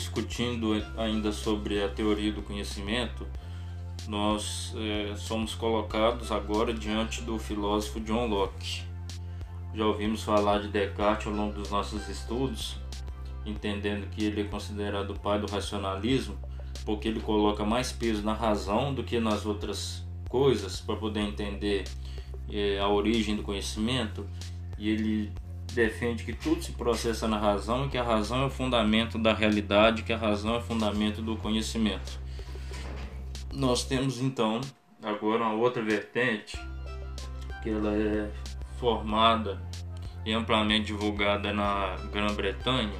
discutindo ainda sobre a teoria do conhecimento, nós é, somos colocados agora diante do filósofo John Locke. Já ouvimos falar de Descartes ao longo dos nossos estudos, entendendo que ele é considerado o pai do racionalismo, porque ele coloca mais peso na razão do que nas outras coisas para poder entender é, a origem do conhecimento, e ele defende que tudo se processa na razão que a razão é o fundamento da realidade, que a razão é o fundamento do conhecimento. Nós temos então agora uma outra vertente que ela é formada e amplamente divulgada na Grã-Bretanha,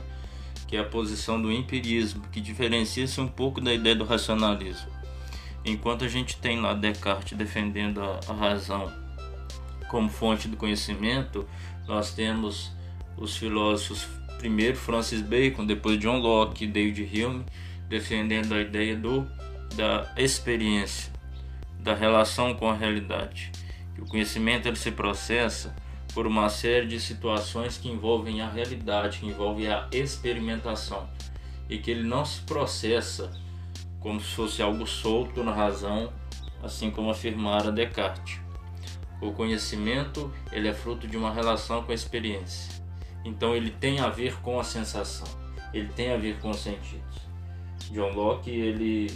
que é a posição do empirismo, que diferencia-se um pouco da ideia do racionalismo. Enquanto a gente tem lá Descartes defendendo a razão como fonte do conhecimento, nós temos os filósofos, primeiro Francis Bacon, depois John Locke, David Hume, defendendo a ideia do, da experiência, da relação com a realidade. Que o conhecimento ele se processa por uma série de situações que envolvem a realidade, que envolvem a experimentação, e que ele não se processa como se fosse algo solto na razão, assim como afirmara Descartes. O conhecimento ele é fruto de uma relação com a experiência. Então ele tem a ver com a sensação, ele tem a ver com os sentidos. John Locke ele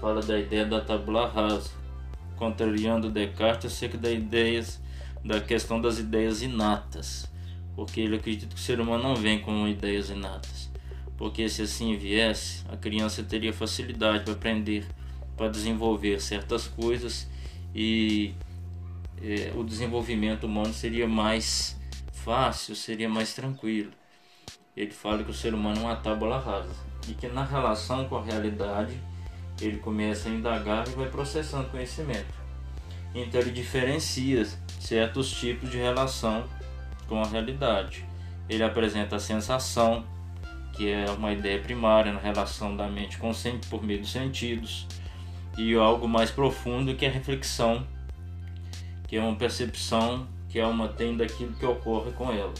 fala da ideia da tabula rasa, contrariando Descartes acerca das ideias, da questão das ideias inatas, porque ele acredita que o ser humano não vem com ideias inatas, porque se assim viesse, a criança teria facilidade para aprender, para desenvolver certas coisas e é, o desenvolvimento humano seria mais fácil, seria mais tranquilo. Ele fala que o ser humano é uma tábula rasa e que na relação com a realidade ele começa a indagar e vai processando conhecimento. Então ele diferencia certos tipos de relação com a realidade. Ele apresenta a sensação, que é uma ideia primária na relação da mente com por meio dos sentidos, e algo mais profundo que é a reflexão, que é uma percepção que a alma tem daquilo que ocorre com ela,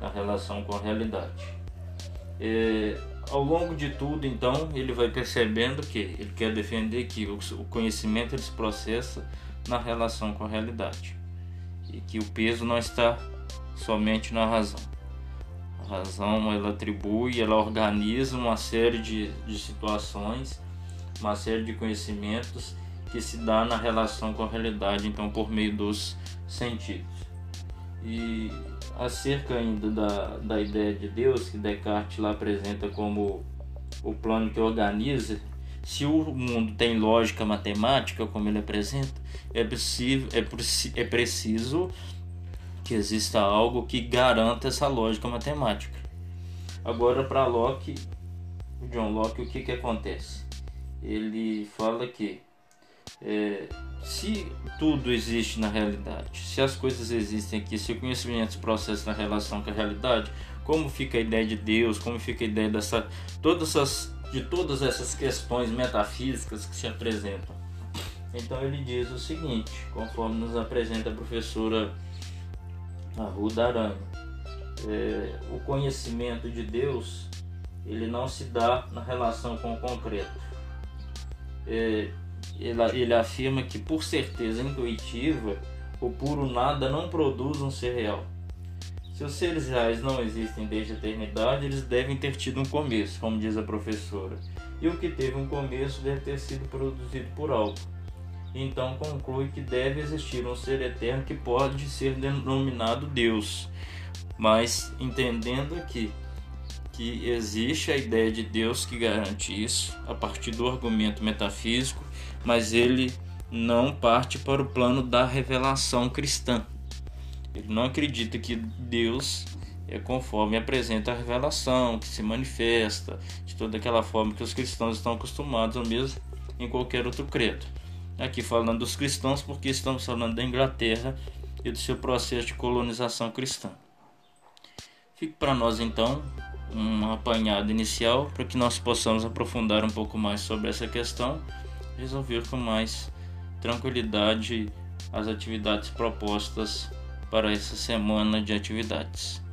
na relação com a realidade. E, ao longo de tudo, então, ele vai percebendo que ele quer defender que o conhecimento ele se processa na relação com a realidade e que o peso não está somente na razão. A razão ela atribui, ela organiza uma série de, de situações, uma série de conhecimentos que se dá na relação com a realidade, então por meio dos sentidos. E acerca ainda da, da ideia de Deus, que Descartes lá apresenta como o plano que organiza, se o mundo tem lógica matemática, como ele apresenta, é, possível, é, é preciso que exista algo que garanta essa lógica matemática. Agora, para Locke, John Locke, o que, que acontece? Ele fala que é, se tudo existe na realidade, se as coisas existem aqui, se o conhecimento se processa na relação com a realidade, como fica a ideia de Deus, como fica a ideia dessa, todas essas, de todas essas questões metafísicas que se apresentam. Então ele diz o seguinte, conforme nos apresenta a professora Arruda Arame, é, o conhecimento de Deus ele não se dá na relação com o concreto. É, ele, afirma que, por certeza intuitiva, o puro nada não produz um ser real. Se os seres reais não existem desde a eternidade, eles devem ter tido um começo, como diz a professora. E o que teve um começo deve ter sido produzido por algo. Então conclui que deve existir um ser eterno que pode ser denominado Deus, mas entendendo aqui que existe a ideia de Deus que garante isso a partir do argumento metafísico mas ele não parte para o plano da revelação cristã. Ele não acredita que Deus é conforme apresenta a revelação, que se manifesta de toda aquela forma que os cristãos estão acostumados, ou mesmo em qualquer outro credo. Aqui falando dos cristãos, porque estamos falando da Inglaterra e do seu processo de colonização cristã. Fique para nós então um apanhado inicial para que nós possamos aprofundar um pouco mais sobre essa questão resolver com mais tranquilidade as atividades propostas para essa semana de atividades.